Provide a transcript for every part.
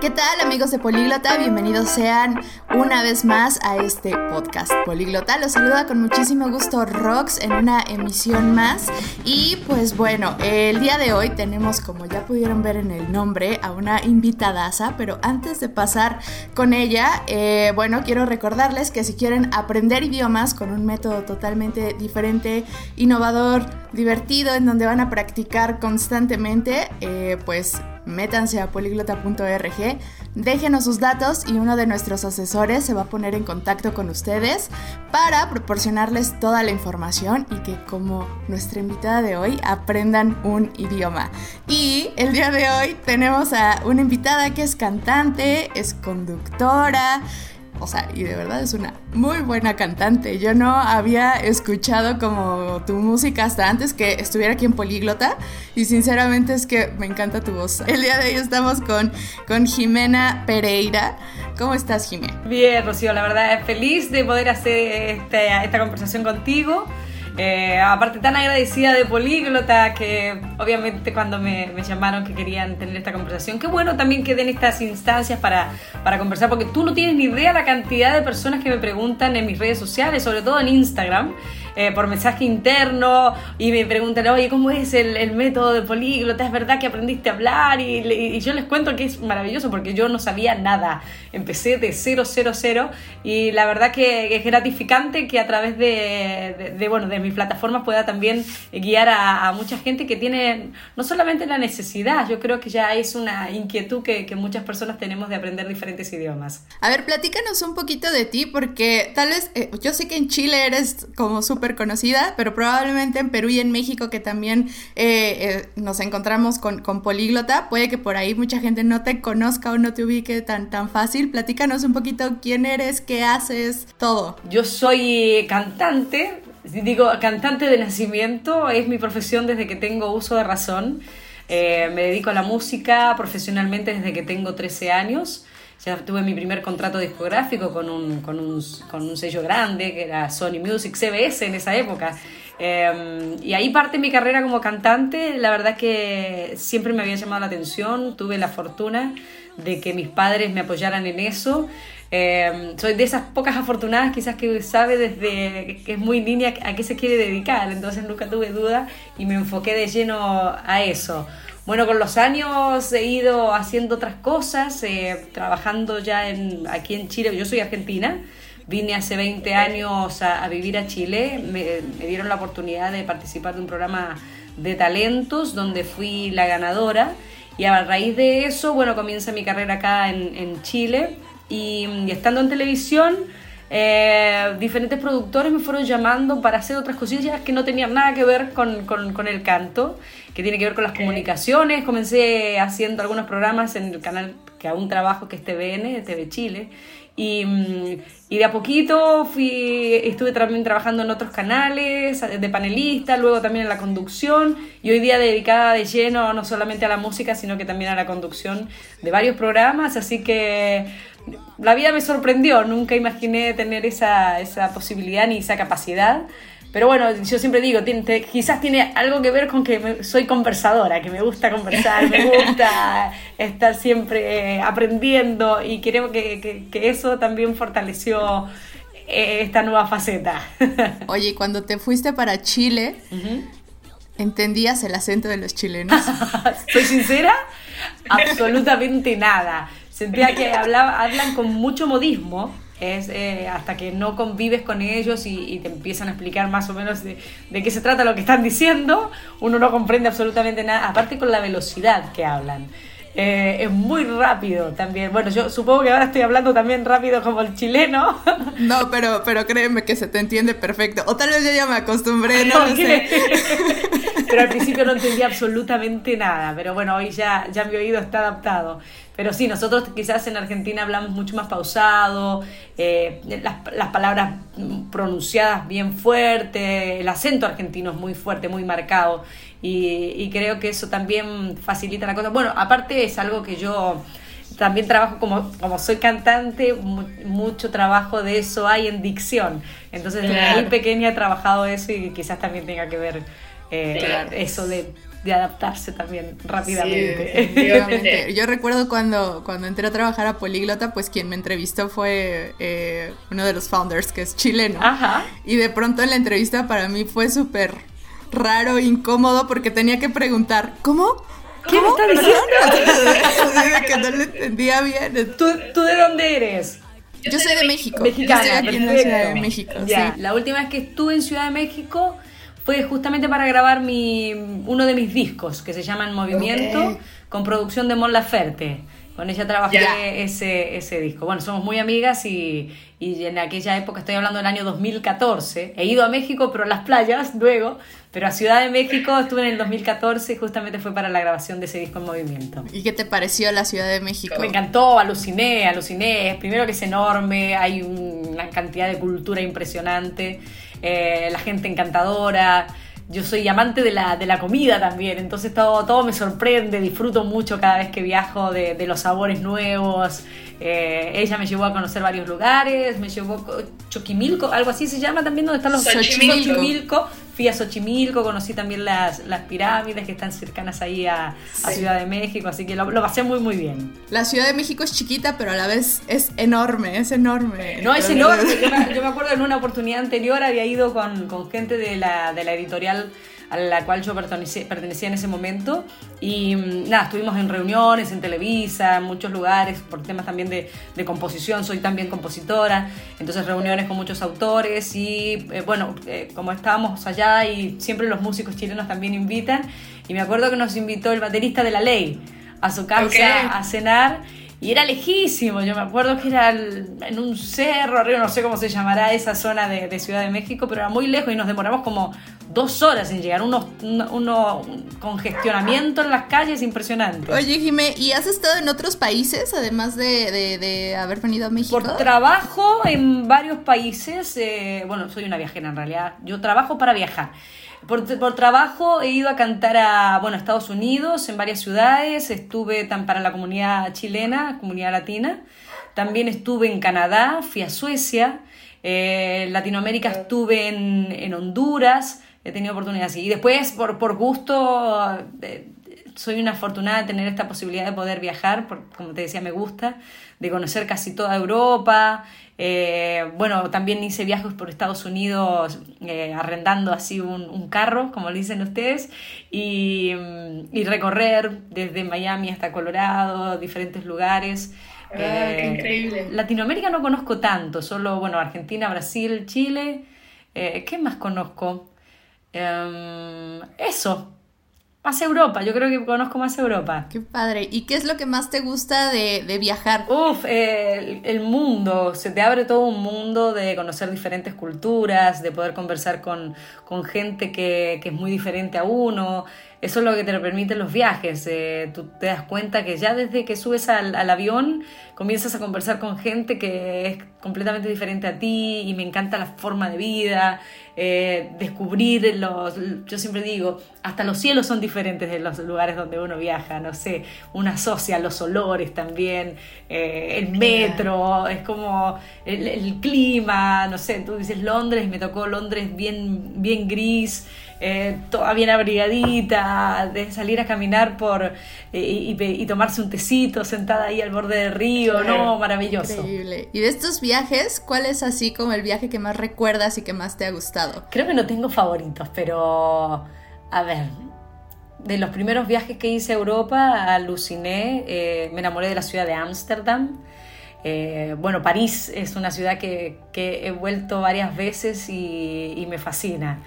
¿Qué tal amigos de Políglota? Bienvenidos sean una vez más a este podcast Políglota. Los saluda con muchísimo gusto Rox en una emisión más. Y pues bueno, el día de hoy tenemos, como ya pudieron ver en el nombre, a una invitadaza. Pero antes de pasar con ella, eh, bueno, quiero recordarles que si quieren aprender idiomas con un método totalmente diferente, innovador, divertido, en donde van a practicar constantemente, eh, pues métanse a poliglota.org, déjenos sus datos y uno de nuestros asesores se va a poner en contacto con ustedes para proporcionarles toda la información y que como nuestra invitada de hoy aprendan un idioma. Y el día de hoy tenemos a una invitada que es cantante, es conductora, o sea, y de verdad es una muy buena cantante. Yo no había escuchado como tu música hasta antes que estuviera aquí en Políglota y sinceramente es que me encanta tu voz. El día de hoy estamos con, con Jimena Pereira. ¿Cómo estás, Jimena? Bien, Rocío, la verdad feliz de poder hacer esta, esta conversación contigo. Eh, aparte tan agradecida de Políglota que obviamente cuando me, me, llamaron que querían tener esta conversación, qué bueno también que den estas instancias para, para conversar, porque tú no tienes ni idea la cantidad de personas que me preguntan en mis redes sociales, sobre todo en Instagram, eh, por mensaje interno y me preguntan, oye, ¿cómo es el, el método de políglota? ¿Es verdad que aprendiste a hablar? Y, y, yo les cuento que es maravilloso porque yo no sabía nada. Empecé de cero, cero, cero y la verdad que es gratificante que a través de, de, de bueno, de mis plataformas pueda también guiar a, a, mucha gente que tiene no solamente la necesidad, yo creo que ya es una inquietud que, que muchas personas tenemos de aprender diferentes idiomas. A ver, platícanos un poquito de ti porque tal vez, eh, yo sé que en Chile eres como súper conocida, pero probablemente en Perú y en México, que también eh, eh, nos encontramos con, con, políglota, puede que por ahí mucha gente no te conozca o no te ubique tan, tan fácil. Platícanos un poquito quién eres, qué haces, todo. Yo soy cantante, digo cantante de nacimiento, es mi profesión desde que tengo uso de razón. Eh, me dedico a la música profesionalmente desde que tengo 13 años ya tuve mi primer contrato discográfico con un, con un, con un sello grande, que era Sony Music, CBS en esa época. Eh, y ahí parte mi carrera como cantante. La verdad que siempre me había llamado la atención. Tuve la fortuna de que mis padres me apoyaran en eso. Eh, soy de esas pocas afortunadas quizás que sabe desde que es muy niña a qué se quiere dedicar. Entonces nunca tuve duda y me enfoqué de lleno a eso. Bueno, con los años he ido haciendo otras cosas, eh, trabajando ya aquí en Chile. Yo soy argentina, vine hace 20 años a, vivir a Chile, me, dieron la oportunidad de participar de un programa de talentos donde fui la ganadora. Y a raíz de eso, bueno, comienza mi carrera acá en, Chile. Y, y estando en televisión eh, diferentes productores me fueron llamando para hacer otras cosillas que no tenían nada que ver con, con, con, el canto, que tiene que ver con las comunicaciones. Comencé haciendo algunos programas en el canal que aún trabajo, que es TVN, TV Chile. Y, y, de a poquito fui, estuve también trabajando en otros canales de panelista, luego también en la conducción y hoy día dedicada de lleno no solamente a la música, sino que también a la conducción de varios programas. Así que la vida me sorprendió, nunca imaginé tener esa, esa posibilidad ni esa capacidad. Pero bueno, yo siempre digo, tiene, quizás tiene algo que ver con que me, soy conversadora, que me gusta conversar, me gusta estar siempre aprendiendo y creo que, que, que eso también fortaleció eh, esta nueva faceta. Oye, cuando te fuiste para Chile, uh -huh. ¿entendías el acento de los chilenos? ¿Soy sincera? Absolutamente nada. Sentía que hablaba, hablan con mucho modismo es eh, hasta que no convives con ellos y, y, te empiezan a explicar más o menos de, de, qué se trata lo que están diciendo, uno no comprende absolutamente nada, aparte con la velocidad que hablan. Eh, es muy rápido también. Bueno, yo supongo que ahora estoy hablando también rápido como el chileno. No, pero, pero créeme que se te entiende perfecto. O tal vez yo ya me acostumbré, no lo sé. Pero al principio no entendía absolutamente nada. Pero bueno, hoy ya, ya mi oído está adaptado. Pero sí, nosotros quizás en Argentina hablamos mucho más pausado, eh, las, las, palabras pronunciadas bien fuerte, el acento argentino es muy fuerte, muy marcado y, y, creo que eso también facilita la cosa. Bueno, aparte es algo que yo también trabajo como, como soy cantante, mu mucho trabajo de eso hay en dicción. Entonces, claro. desde muy pequeña he trabajado eso y quizás también tenga que ver eh, claro. eso de de adaptarse también rápidamente. Sí, Yo recuerdo cuando, cuando entré a trabajar a Políglota, pues quien me entrevistó fue eh, uno de los founders, que es chileno. Ajá. Y de pronto en la entrevista para mí fue súper raro, incómodo, porque tenía que preguntar, ¿cómo? ¿Qué me está diciendo? que no lo entendía bien. ¿Tú, ¿Tú de dónde eres? Yo soy de México. Mexicana. Yo estoy aquí en la Ciudad de México. Sí. La última vez que estuve en Ciudad de México fue justamente para grabar mi, uno de mis discos, que se llama En Movimiento, con producción de Mon Laferte. Con ella trabajé ese, ese disco. Bueno, somos muy amigas y, y, en aquella época, estoy hablando del año 2014, he ido a México, pero a las playas luego, pero a Ciudad de México estuve en el 2014 y justamente fue para la grabación de ese disco en movimiento. ¿Y qué te pareció la Ciudad de México? Me encantó, aluciné, aluciné. Primero que es enorme, hay una cantidad de cultura impresionante, eh, la gente encantadora yo soy amante de la, de la comida también, entonces todo, todo me sorprende, disfruto mucho cada vez que viajo de, de los sabores nuevos. Eh, ella me llevó a conocer varios lugares, me llevó a Choquimilco, algo así se llama también, donde están los Xochimilco. Fui a Xochimilco, conocí también las, las pirámides que están cercanas ahí a, Ciudad de México, así que lo, lo, pasé muy, muy bien. La Ciudad de México es chiquita, pero a la vez es enorme, es enorme. No, es enorme. Yo me, yo me acuerdo en una oportunidad anterior había ido con, con gente de la, de la editorial a la cual yo pertenecía, pertenecía en ese momento. Y mm, nada, estuvimos en reuniones, en Televisa, en muchos lugares, por temas también de, de composición, soy también compositora, entonces reuniones con muchos autores y eh, bueno, eh, como estábamos allá y siempre los músicos chilenos también invitan, y me acuerdo que nos invitó el baterista de La Ley a su casa a cenar y era lejísimo, yo me acuerdo que era en un cerro arriba, no sé cómo se llamará esa zona de, de, Ciudad de México, pero era muy lejos y nos demoramos como dos horas en llegar, unos, uno, un congestionamiento en las calles impresionante. Oye, Jimé, ¿y has estado en otros países además de, de, de haber venido a México? Por trabajo en varios países, eh, bueno, soy una viajera en realidad, yo trabajo para viajar. Por, por, trabajo he ido a cantar a bueno, Estados Unidos, en varias ciudades, estuve tan para la comunidad chilena, comunidad latina, también estuve en Canadá, fui a Suecia, eh, Latinoamérica estuve en, en, Honduras, he tenido oportunidad así. Y después, por, por gusto, eh, soy una afortunada de tener esta posibilidad de poder viajar, por, como te decía, me gusta, de conocer casi toda Europa. Eh, bueno, también hice viajes por Estados Unidos eh, arrendando así un, un, carro, como le dicen ustedes, y, y, recorrer desde Miami hasta Colorado, diferentes lugares. Ah, eh, increíble. Latinoamérica no conozco tanto, solo, bueno, Argentina, Brasil, Chile. ¿Qué más conozco? Em, eso, más Europa, yo creo que conozco más Europa. Qué padre. ¿Y qué es lo que más te gusta de, de viajar? Uf, el, el, mundo. Se te abre todo un mundo de conocer diferentes culturas, de poder conversar con, con gente que, que, es muy diferente a uno. Eso es lo que te lo permiten los viajes. Eh, tú te das cuenta que ya desde que subes al, al, avión comienzas a conversar con gente que es completamente diferente a ti y me encanta la forma de vida, eh, descubrir los, yo siempre digo, hasta los cielos son diferentes de los lugares donde uno viaja, no sé, uno asocia los olores también, eh, el metro, es como el, el, clima, no sé, tú dices Londres, me tocó Londres bien, bien gris, eh, toda bien abrigadita, de salir a caminar por eh, y, tomarse un tecito sentada ahí al borde del río, claro. ¿no? Maravilloso. Increíble. Y de estos viajes, ¿cuál es así como el viaje que más recuerdas y que más te ha gustado? Creo que no tengo favoritos, pero a ver, de los primeros viajes que hice a Europa, aluciné, eh, me enamoré de la ciudad de Ámsterdam. Eh, bueno, París es una ciudad que, que he vuelto varias veces y, y me fascina.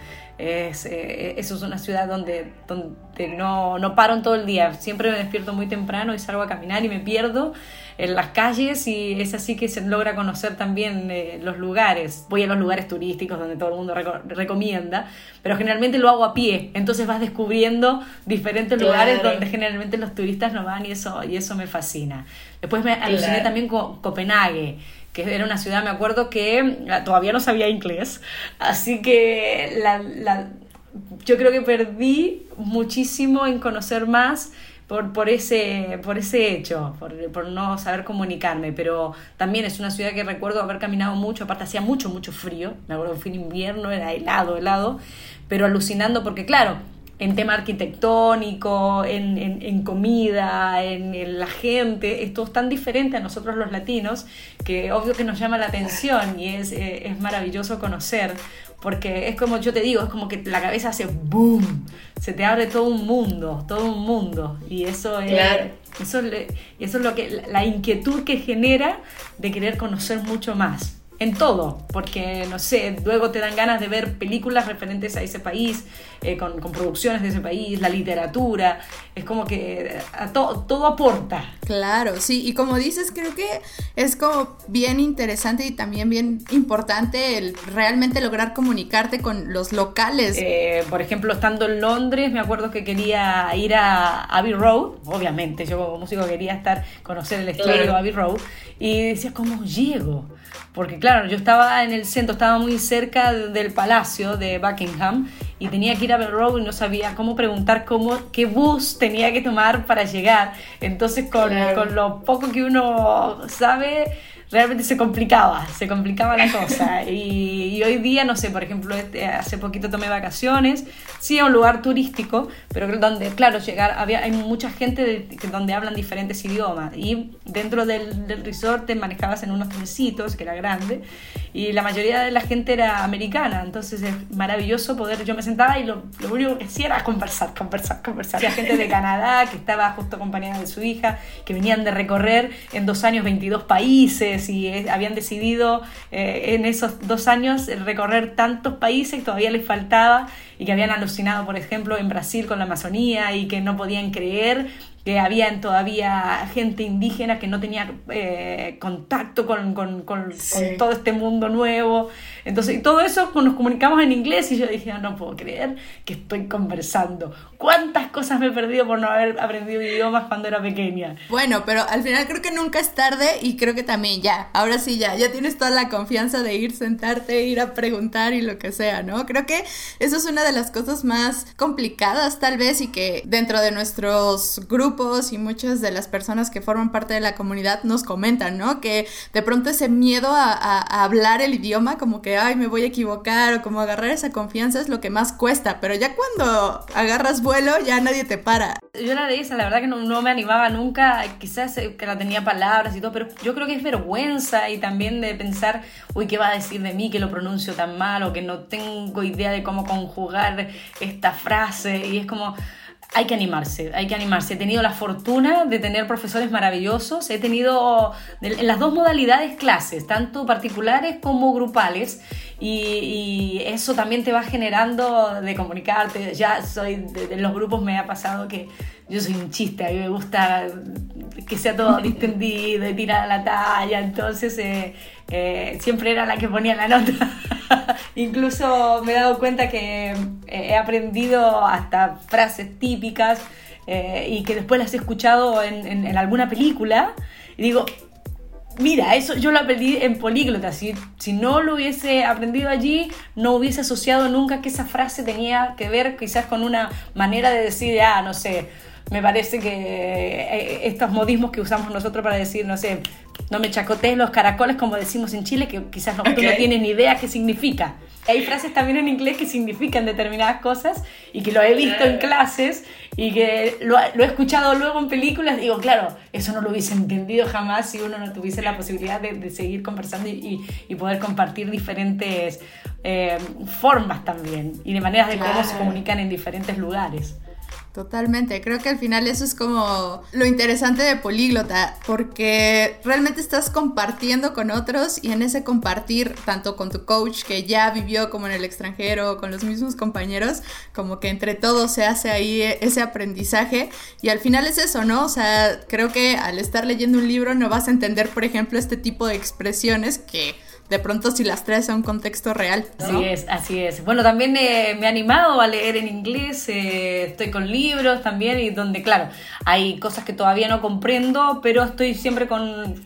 Es, eh, eso es una ciudad donde, donde no, no paro en todo el día. Siempre me despierto muy temprano y salgo a caminar y me pierdo en las calles y es así que se logra conocer también eh, los lugares. Voy a los lugares turísticos donde todo el mundo reco recomienda, pero generalmente lo hago a pie. Entonces vas descubriendo diferentes claro. lugares donde generalmente los turistas no van y eso, y eso me fascina. Después me aluciné claro. también con Copenhague que era una ciudad, me acuerdo que todavía no sabía inglés, así que la, la, yo creo que perdí muchísimo en conocer más por, por, ese, por ese hecho, por, por, no saber comunicarme, pero también es una ciudad que recuerdo haber caminado mucho, aparte hacía mucho, mucho frío, me acuerdo que fue en invierno, era helado, helado, pero alucinando porque claro, en tema arquitectónico, en, comida, en, la gente, esto es tan diferente a nosotros los latinos que obvio que nos llama la atención y es, eh, es maravilloso conocer, porque es como yo te digo, es como que la cabeza hace boom, se te abre todo un mundo, todo un mundo y eso es... Eso, eso es lo que la inquietud que genera de querer conocer mucho más en todo, porque no sé, luego te dan ganas de ver películas referentes a ese país, eh, con, producciones de ese país, la literatura, es como que a todo aporta. Claro, sí, y como dices, creo que es como bien interesante y también bien importante el realmente lograr comunicarte con los locales. Eh, por ejemplo, estando en Londres, me acuerdo que quería ir a Abbey Road, obviamente, yo como músico quería estar, conocer el estilo de Abbey Road, y decía, ¿cómo llego? Porque claro, yo estaba en el centro, estaba muy cerca del palacio de Buckingham y tenía que ir a Bell Road y no sabía cómo preguntar cómo, qué bus tenía que tomar para llegar. Entonces, con, con lo poco que uno sabe, realmente se complicaba, se complicaba la cosa. Y, hoy día, no sé, por ejemplo, este, hace poquito tomé vacaciones, sí, a un lugar turístico, pero donde, claro, llegar, había, hay mucha gente de, donde hablan diferentes idiomas. Y dentro del, del resort te manejabas en unos trencitos, que era grande, y la mayoría de la gente era americana. Entonces es maravilloso poder, yo me sentaba y lo, lo único que hacía era conversar, conversar, conversar. Había gente de Canadá que estaba justo acompañada de su hija, que venían de recorrer en dos años 22 países y habían decidido eh, en esos dos años recorrer tantos países que todavía les faltaba y que habían alucinado, por ejemplo, en Brasil con la Amazonía y que no podían creer que había todavía gente indígena que no tenía eh, contacto con, con, con, todo este mundo nuevo. Entonces, y todo eso nos comunicamos en inglés y yo dije, no, puedo creer que estoy conversando. ¿Cuántas cosas me he perdido por no haber aprendido idiomas cuando era pequeña? Bueno, pero al final creo que nunca es tarde y creo que también ya, ahora sí ya, ya tienes toda la confianza de ir, sentarte, ir a preguntar y lo que sea, ¿no? Creo que eso es una de las cosas más complicadas tal vez y que dentro de nuestros grupos y muchas de las personas que forman parte de la comunidad nos comentan, ¿no? Que de pronto ese miedo a, hablar el idioma, como que, ay, me voy a equivocar, o como agarrar esa confianza es lo que más cuesta, pero ya cuando agarras vuelo ya nadie te para. Yo la esa, la verdad que no, me animaba nunca, quizás eh, que no tenía palabras y todo, pero yo creo que es vergüenza y también de pensar, uy, ¿qué va a decir de mí que lo pronuncio tan mal o que no tengo idea de cómo conjugar esta frase? Y es como hay que animarse, hay que animarse. He tenido la fortuna de tener profesores maravillosos, he tenido en las dos modalidades clases, tanto particulares como grupales, y, eso también te va generando de comunicarte. Ya soy de, los grupos, me ha pasado que yo soy un chiste, a mí me gusta que sea todo distendido y tirar la talla, entonces eh, eh, siempre era la que ponía la nota. Incluso me he dado cuenta que eh, he aprendido hasta frases típicas y que después las he escuchado en, en alguna película y digo, Mira, eso yo lo aprendí en políglota. Si, si no lo hubiese aprendido allí, no hubiese asociado nunca que esa frase tenía que ver quizás con una manera de decir, ah, no sé, me parece que eh, estos modismos que usamos nosotros para decir, no sé, no me chacotees los caracoles como decimos en Chile, que quizás no, tú no tienes ni idea qué significa. Hay frases también en inglés que significan determinadas cosas y que lo he visto en clases y que lo, he escuchado luego en películas. Digo, claro, eso no lo hubiese entendido jamás si uno no tuviese la posibilidad de, seguir conversando y, poder compartir diferentes eh, formas también y de maneras de cómo se comunican en diferentes lugares. Totalmente, creo que al final eso es como lo interesante de políglota, porque realmente estás compartiendo con otros y en ese compartir, tanto con tu coach que ya vivió como en el extranjero, con los mismos compañeros, como que entre todos se hace ahí ese aprendizaje y al final es eso, ¿no? O sea, creo que al estar leyendo un libro no vas a entender, por ejemplo, este tipo de expresiones que de pronto si las traes a un contexto real. Así es, así es. Bueno, también eh, me he animado a leer en inglés, eh, estoy con libros también y donde, claro, hay cosas que todavía no comprendo, pero estoy siempre con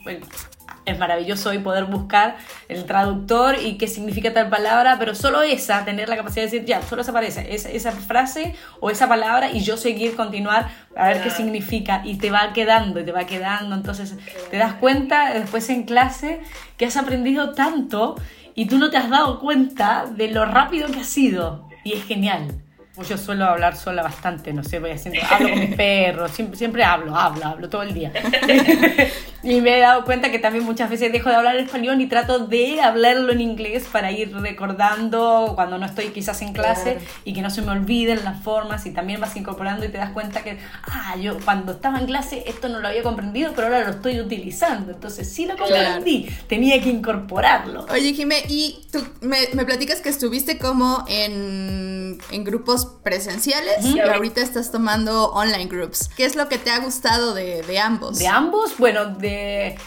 es maravilloso hoy poder buscar el traductor y qué significa tal palabra, pero solo esa, tener la capacidad de decir, ya, solo esa aparece, esa, esa frase o esa palabra y yo seguir, continuar a ver qué significa. Y te va quedando y te va quedando, entonces te das cuenta después en clase que has aprendido tanto y tú no te has dado cuenta de lo rápido que has sido. Y es genial. Pues yo suelo hablar sola bastante, no sé, voy haciendo, hablo con mis perros, siempre, siempre hablo, hablo, hablo todo el día. y me he dado cuenta que también muchas veces dejo de hablar español y trato de hablarlo en inglés para ir recordando cuando no estoy quizás en clase y que no se me olviden las formas y también vas incorporando y te das cuenta que, ah, yo cuando estaba en clase esto no lo había comprendido, pero ahora lo estoy utilizando, entonces sí lo comprendí, tenía que incorporarlo. Oye, Jimé, y tú me, me platicas que estuviste como en, en grupos presenciales y ahorita estás tomando online groups. ¿Qué es lo que te ha gustado de, de ambos? De ambos, bueno, de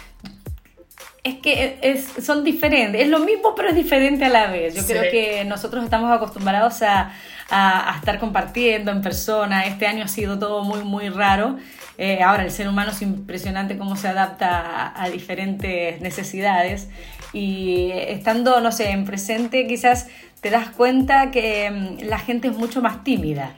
es que es, son diferentes, es lo mismo pero es diferente a la vez. Yo creo que nosotros estamos acostumbrados a, a, estar compartiendo en persona. Este año ha sido todo muy, muy raro. Eh, ahora el ser humano es impresionante cómo se adapta a, a, diferentes necesidades y estando, no sé, en presente quizás te das cuenta que mm, la gente es mucho más tímida.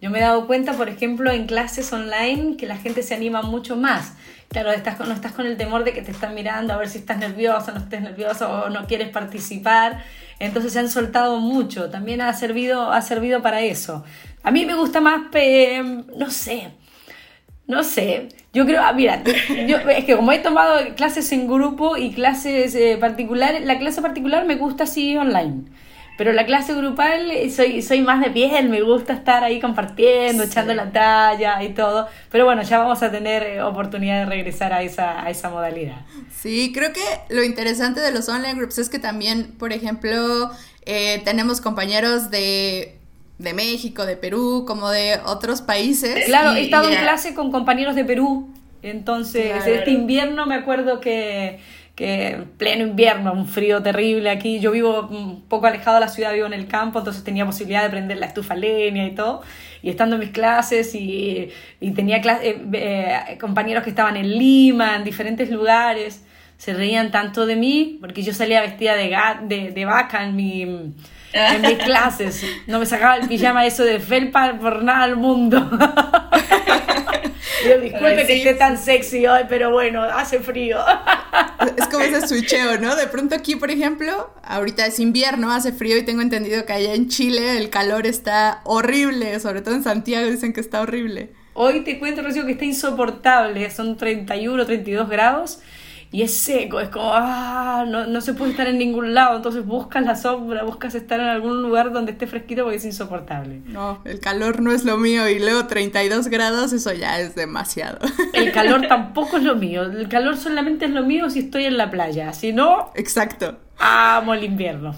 Yo me he dado cuenta, por ejemplo, en clases online que la gente se anima mucho más. Claro, estás no estás con el temor de que te están mirando a ver si estás nervioso, no estés nervioso o no quieres participar. Entonces se han soltado mucho. También ha servido, ha servido para eso. A mí me gusta más, no sé, no sé. Yo creo, ah, mira, es que como he tomado clases en grupo y clases eh, particulares, la clase particular me gusta así online. Pero la clase grupal eh, soy, soy más de piel, me gusta estar ahí compartiendo, echando la talla y todo. Pero bueno, ya vamos a tener eh, oportunidad de regresar a esa, a esa modalidad. Sí, creo que lo interesante de los online groups es que también, por ejemplo, eh, tenemos compañeros de de México, de Perú, como de otros países. Claro, he estado en clase con compañeros de Perú. Entonces, este invierno me acuerdo que que pleno invierno, un frío terrible aquí. Yo vivo un poco alejado de la ciudad, vivo en el campo, entonces tenía posibilidad de prender la estufa leña y todo. Y estando en mis clases y, y tenía eh, eh, compañeros que estaban en Lima, en diferentes lugares, se reían tanto de mí porque yo salía vestida de, de, de vaca en mi en mis clases. No me sacaba el pijama eso de felpa por nada al mundo. Yo disculpe que esté tan sexy hoy, pero bueno, hace frío. Es como ese switcheo, ¿no? De pronto aquí, por ejemplo, ahorita es invierno, hace frío y tengo entendido que allá en Chile el calor está horrible, sobre todo en Santiago dicen que está horrible. Hoy te cuento, Rocío, que está insoportable, son 31, 32 grados y es seco, es como, ah, no, no, se puede estar en ningún lado, entonces buscas la sombra, buscas estar en algún lugar donde esté fresquito porque es insoportable. No, el calor no es lo mío y luego 32 grados, eso ya es demasiado. El calor tampoco es lo mío, el calor solamente es lo mío si estoy en la playa, si no... Exacto. Amo el invierno.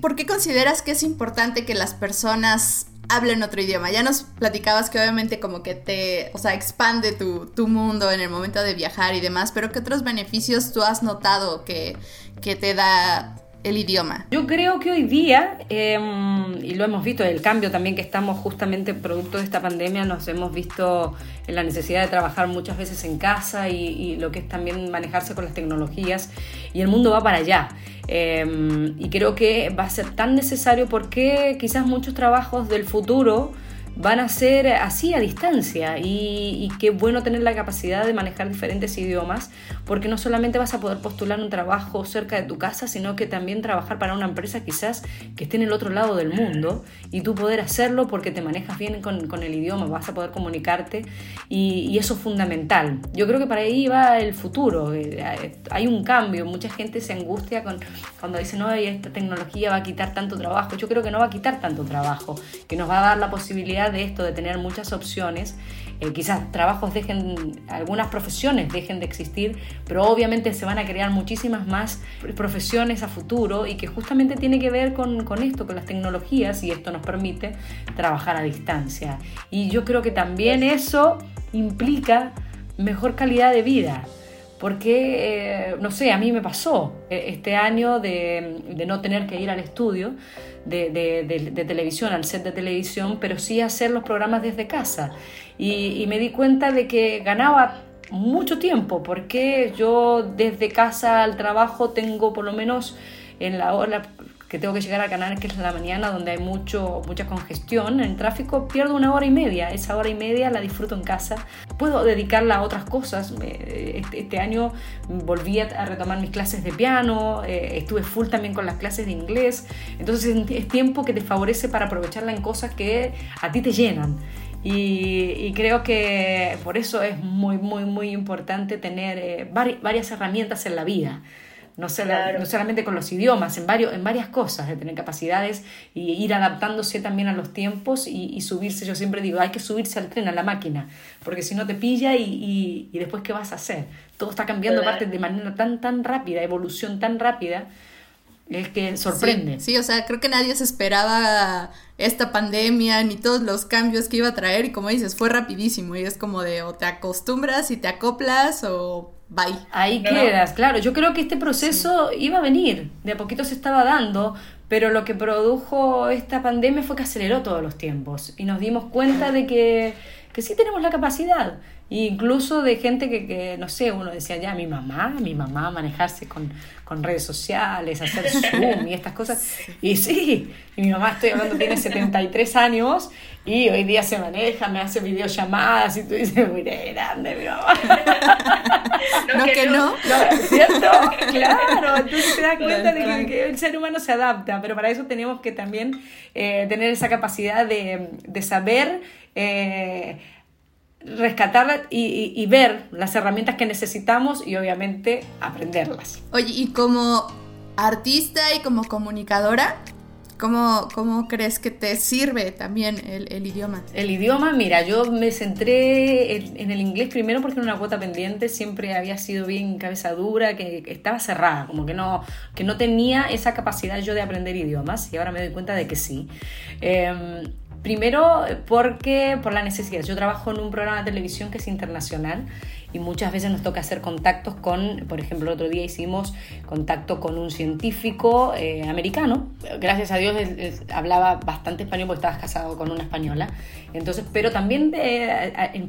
¿Por qué consideras que es importante que las personas hablen otro idioma. Ya nos platicabas que obviamente como que te, o sea, expande tu, tu, mundo en el momento de viajar y demás, pero ¿qué otros beneficios tú has notado que, que te da el idioma? Yo creo que hoy día, eh, y lo hemos visto, el cambio también que estamos justamente producto de esta pandemia, nos hemos visto en la necesidad de trabajar muchas veces en casa y, y lo que es también manejarse con las tecnologías, y el mundo va para allá. Eh, y creo que va a ser tan necesario porque quizás muchos trabajos del futuro van a ser así a distancia y, qué bueno tener la capacidad de manejar diferentes idiomas porque no solamente vas a poder postular un trabajo cerca de tu casa, sino que también trabajar para una empresa quizás que esté en el otro lado del mundo y tú poder hacerlo porque te manejas bien con, con el idioma, vas a poder comunicarte y, y, eso es fundamental. Yo creo que para ahí va el futuro, eh, hay un cambio, mucha gente se angustia con, cuando dice, no, esta tecnología va a quitar tanto trabajo, yo creo que no va a quitar tanto trabajo, que nos va a dar la posibilidad de esto, de tener muchas opciones, eh, quizás trabajos dejen, algunas profesiones dejen de existir, pero obviamente se van a crear muchísimas más profesiones a futuro y que justamente tiene que ver con, con esto, con las tecnologías y esto nos permite trabajar a distancia. Y yo creo que también eso implica mejor calidad de vida porque, eh, no sé, a mí me pasó eh, este año de, de, no tener que ir al estudio de, de, de, televisión, al set de televisión, pero sí hacer los programas desde casa. Y, y, me di cuenta de que ganaba mucho tiempo, porque yo desde casa al trabajo tengo por lo menos en la hora que tengo que llegar a Canal, que es la mañana, donde hay mucho, mucha congestión en el tráfico, pierdo una hora y media. Esa hora y media la disfruto en casa. Puedo dedicarla a otras cosas. Este, este año volví a retomar mis clases de piano, eh, estuve full también con las clases de inglés. Entonces es tiempo que te favorece para aprovecharla en cosas que a ti te llenan. Y, creo que por eso es muy, muy, muy importante tener eh, varias herramientas en la vida. No, no, solamente con los idiomas, en, varios, en varias cosas, de tener capacidades y ir adaptándose también a los tiempos y, subirse. Yo siempre digo, hay que subirse al tren, a la máquina, porque si no te pilla y, y, después qué vas a hacer. Todo está cambiando aparte de manera tan, tan rápida, evolución tan rápida, es que sorprende. Sí, o sea, creo que nadie se esperaba esta pandemia ni todos los cambios que iba a traer y como dices, fue rapidísimo y es como de o te acostumbras y te acoplas o bye. Ahí quedas, claro. Yo creo que este proceso iba a venir, de a poquito se estaba dando, pero lo que produjo esta pandemia fue que aceleró todos los tiempos y nos dimos cuenta de que, que sí tenemos la capacidad incluso de gente que, que, no sé, uno decía ya, mi mamá, mi mamá manejarse con, con redes sociales, hacer Zoom y estas cosas. Y sí, y mi mamá, estoy hablando, tiene 73 años y hoy día se maneja, me hace videollamadas y tú dices, muy grande mi mamá. no, que no. ¿Cierto? Claro, entonces te das cuenta de que, el ser humano se adapta, pero para eso tenemos que también eh, tener esa capacidad de, de saber... Eh, rescatarlas y, ver las herramientas que necesitamos y obviamente aprenderlas. Oye, y como artista y como comunicadora, ¿cómo, cómo crees que te sirve también el, idioma? El idioma, mira, yo me centré en, el inglés primero porque era una cuota pendiente, siempre había sido bien cabeza dura, que, estaba cerrada, como que no, que no tenía esa capacidad yo de aprender idiomas y ahora me doy cuenta de que sí. Em, Primero porque por la necesidad. Yo trabajo en un programa de televisión que es internacional y muchas veces nos toca hacer contactos con, por ejemplo, el otro día hicimos contacto con un científico eh, americano. Gracias a Dios él, hablaba bastante español porque estaba casado con una española. Entonces, pero también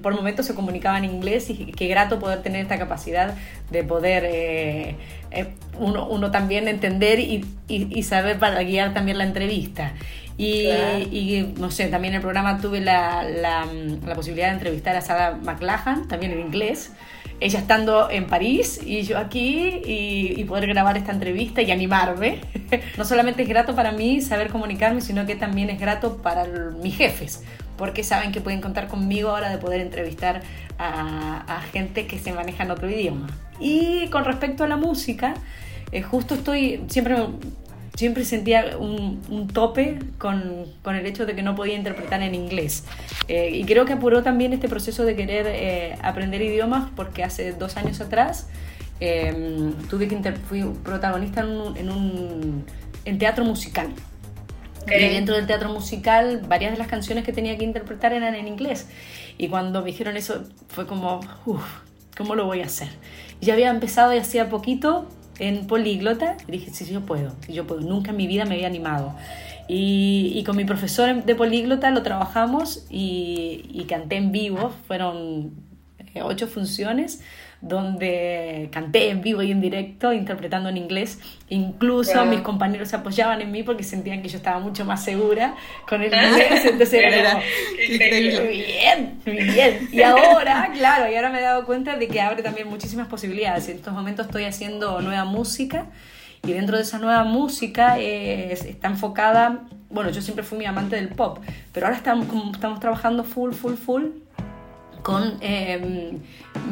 por momentos se comunicaba en inglés y qué grato poder tener esta capacidad de poder eh, eh, uno, uno, también entender y, y, y saber para guiar también la entrevista. Y, no sé, también en el programa tuve la, la, la, posibilidad de entrevistar a Sarah McLachlan, también en inglés. Ella estando en París y yo aquí y, y poder grabar esta entrevista y animarme. no solamente es grato para mí saber comunicarme, sino que también es grato para mis jefes, porque saben que pueden contar conmigo ahora de poder entrevistar a, a gente que se maneja en otro idioma. Y con respecto a la música, eh, justo estoy, siempre siempre sentía un, un tope con, con, el hecho de que no podía interpretar en inglés. Eh, y creo que apuró también este proceso de querer eh, aprender idiomas porque hace dos años atrás eh, tuve que fui protagonista en un, en un en teatro musical. Y dentro del teatro musical, varias de las canciones que tenía que interpretar eran en inglés. Y cuando me dijeron eso, fue como, uff, ¿cómo lo voy a hacer? Y ya había empezado y hacía poquito, en políglota y dije, sí, sí, yo puedo, yo puedo. Nunca en mi vida me había animado. Y, y con mi profesor de políglota lo trabajamos y, y canté en vivo. Fueron eh, ocho funciones donde canté en vivo y en directo interpretando en inglés. Incluso mis compañeros se apoyaban en mí porque sentían que yo estaba mucho más segura con el inglés. Entonces era increíble. Bien, bien. Y ahora, claro, y ahora me he dado cuenta de que abre también muchísimas posibilidades. En estos momentos estoy haciendo nueva música y dentro de esa nueva música está enfocada, bueno, yo siempre fui mi amante del pop, pero ahora estamos, estamos trabajando full, full, full con em,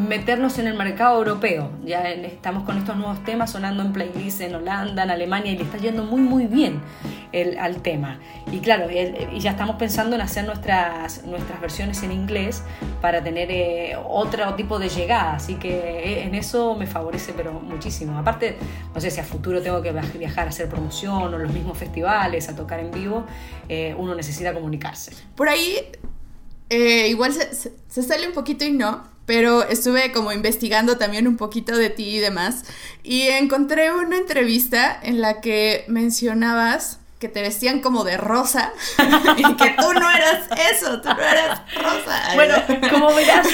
meternos en el mercado europeo. Ya estamos con estos nuevos temas sonando en playlists en Holanda, en Alemania, y le está yendo muy, muy bien el, al tema. Y claro, y ya estamos pensando en hacer nuestras, nuestras versiones en inglés para tener eh, otro tipo de llegada. Así que eh, en eso me favorece, pero muchísimo. Aparte, no sé si a futuro tengo que viajar a hacer promoción o los mismos festivales, a tocar en vivo, eh, uno necesita comunicarse. Por ahí eh, igual se, sale un poquito y no, pero estuve como investigando también un poquito de ti y demás. Y encontré una entrevista en la que mencionabas que te vestían como de rosa y que tú no eras eso, tú no eras rosa. Bueno, como verás,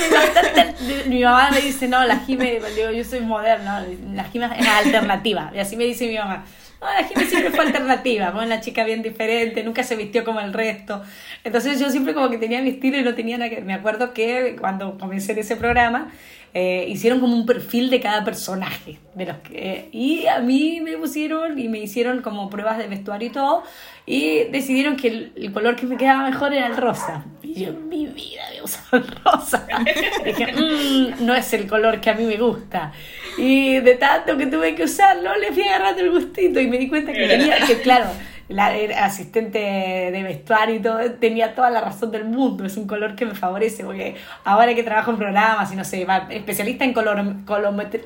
mi mamá me dice, no, la Jime, digo, yo soy moderna, la Jime es alternativa, y así me dice mi mamá. No, la Jime siempre fue alternativa, fue una chica bien diferente, nunca se vistió como el resto. Entonces yo siempre como que tenía mi estilo y no tenía nada que... Me acuerdo que cuando comencé en ese programa, eh, hicieron como un perfil de cada personaje de los que y a mí me pusieron y me hicieron como pruebas de vestuario y todo y decidieron que el, color que me quedaba mejor era el rosa. Y yo en mi vida había usado el rosa dije mmm, no es el color que a mí me gusta. Y de tanto que tuve que usarlo le fui agarrando el gustito y me di cuenta que tenía que claro la asistente de vestuario y todo, tenía toda la razón del mundo. Es un color que me favorece, porque ahora que trabajo en programas y no sé, va, especialista en color,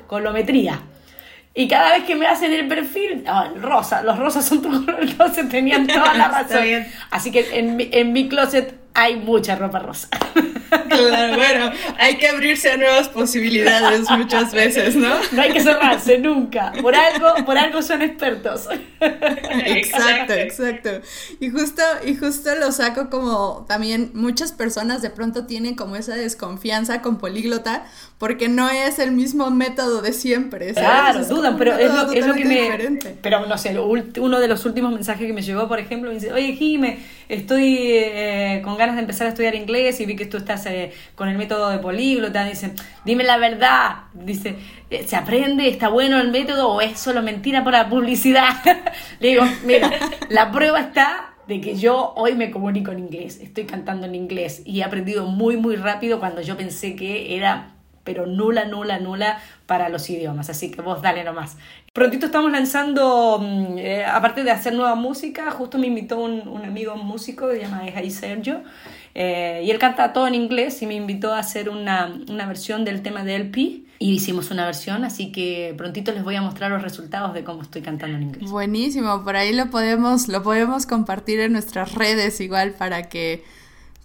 colometría. Y cada vez que me hacen el perfil, oh, rosa, los rosas son tu color, entonces tenían toda la razón. Así que en en mi closet hay mucha ropa rosa. Claro, bueno, hay que abrirse a nuevas posibilidades muchas veces, ¿no? No hay que cerrarse nunca. Por algo, por algo son expertos. Exacto, exacto. Y justo, y justo lo saco como también muchas personas de pronto tienen como esa desconfianza con políglota porque no es el mismo método de siempre. Claro, dudan, pero es lo, es lo, que me. Pero no sé, uno de los últimos mensajes que me llegó, por ejemplo, me dice: Oye, Jime, estoy eh, con ganas de empezar a estudiar inglés y vi que tú estás eh, con el método de políglota, dice, dime la verdad, dice, eh, ¿se aprende? ¿Está bueno el método o es solo mentira por la publicidad? Le digo, mira, la prueba está de que yo hoy me comunico en inglés, estoy cantando en inglés y he aprendido muy, muy rápido cuando yo pensé que era pero nula, nula, nula para los idiomas. Así que vos dale nomás. Prontito estamos lanzando, mm, eh, aparte de hacer nueva música, justo me invitó un, un amigo músico que se llama Jai Sergio. Eh, y él canta todo en inglés y me invitó a hacer una, una versión del tema de LP y hicimos una versión, así que prontito les voy a mostrar los resultados de cómo estoy cantando en inglés. Buenísimo, por ahí lo podemos, lo podemos compartir en nuestras redes igual para que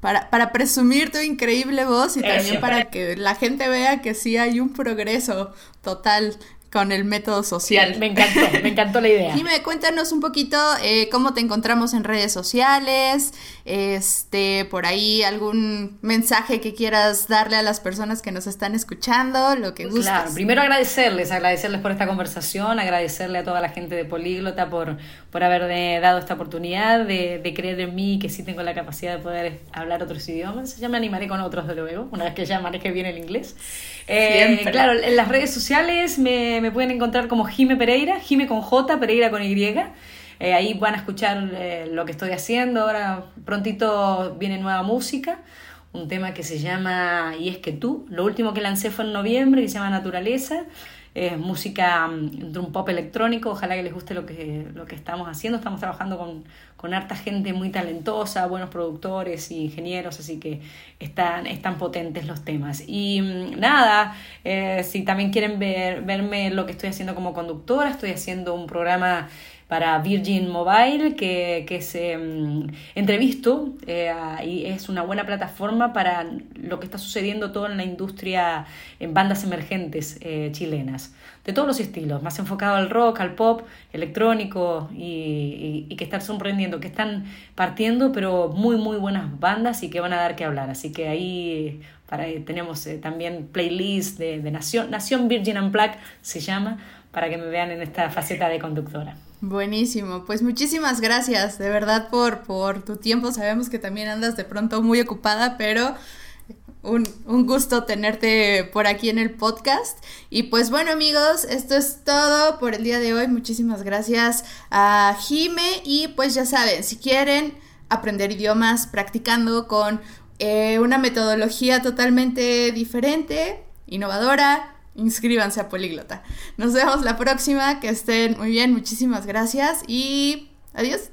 para, para presumir tu increíble voz y también para que la gente vea que sí hay un progreso total con el método social. Me encantó, me encantó la idea. Dime, cuéntanos un poquito eh, cómo te encontramos en redes sociales, este, por ahí algún mensaje que quieras darle a las personas que nos están escuchando, lo que gustes. Claro, primero agradecerles, agradecerles por esta conversación, agradecerle a toda la gente de Políglota por, por haberme dado esta oportunidad de, de creer en mí que sí tengo la capacidad de poder hablar otros idiomas. Ya me animaré con otros de luego, una vez que ya maneje bien el inglés. Eh, claro, en las redes sociales me, me, pueden encontrar como Jime Pereira, Jime con J, Pereira con Y. Eh, ahí van a escuchar eh, lo que estoy haciendo. Ahora prontito viene nueva música, un tema que se llama Y es que tú. Lo último que lancé fue en noviembre y se llama Naturaleza es música mm, de un pop electrónico, ojalá que les guste lo que, lo que estamos haciendo, estamos trabajando con, con harta gente muy talentosa, buenos productores y ingenieros, así que están, están potentes los temas. Y mm, nada, eh, si también quieren ver, verme lo que estoy haciendo como conductora, estoy haciendo un programa para Virgin Mobile, que, que se mm, entrevisto eh, y es una buena plataforma para lo que está sucediendo todo en la industria en bandas emergentes eh, chilenas, de todos los estilos, más enfocado al rock, al pop, electrónico y, y, que están sorprendiendo, que están partiendo, pero muy, muy buenas bandas y que van a dar que hablar. Así que ahí para, tenemos eh, también playlist de, de Nación, Nación Virgin Unplugged se llama, para que me vean en esta faceta de conductora. Buenísimo, pues muchísimas gracias de verdad por, por tu tiempo. Sabemos que también andas de pronto muy ocupada, pero un, un, gusto tenerte por aquí en el podcast. Y pues bueno amigos, esto es todo por el día de hoy. Muchísimas gracias a Jime y pues ya saben, si quieren aprender idiomas practicando con eh, una metodología totalmente diferente, innovadora, inscríbanse a Políglota. Nos vemos la próxima, que estén muy bien, muchísimas gracias y adiós.